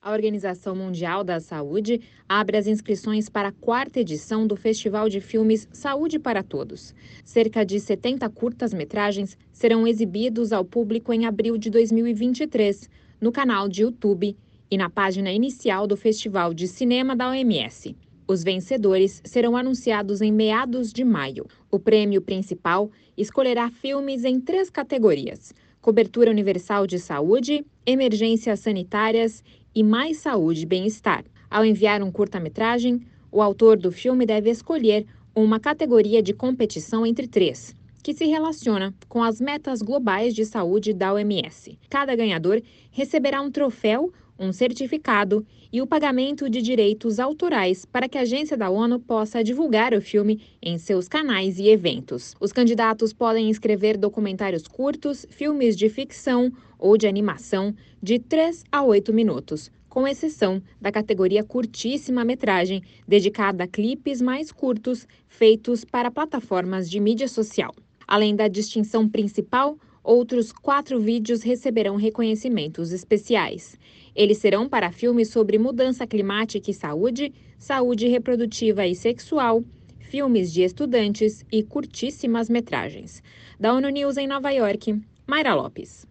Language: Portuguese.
A Organização Mundial da Saúde abre as inscrições para a quarta edição do Festival de Filmes Saúde para Todos. Cerca de 70 curtas-metragens serão exibidos ao público em abril de 2023, no canal de YouTube e na página inicial do Festival de Cinema da OMS. Os vencedores serão anunciados em meados de maio. O prêmio principal escolherá filmes em três categorias: cobertura universal de saúde, emergências sanitárias e mais saúde e bem-estar. Ao enviar um curta-metragem, o autor do filme deve escolher uma categoria de competição entre três, que se relaciona com as metas globais de saúde da OMS. Cada ganhador receberá um troféu um certificado e o pagamento de direitos autorais para que a agência da ONU possa divulgar o filme em seus canais e eventos. Os candidatos podem escrever documentários curtos, filmes de ficção ou de animação de 3 a 8 minutos, com exceção da categoria curtíssima metragem, dedicada a clipes mais curtos feitos para plataformas de mídia social. Além da distinção principal, outros quatro vídeos receberão reconhecimentos especiais. Eles serão para filmes sobre mudança climática e saúde, saúde reprodutiva e sexual, filmes de estudantes e curtíssimas metragens. Da ONU News em Nova York, Mayra Lopes.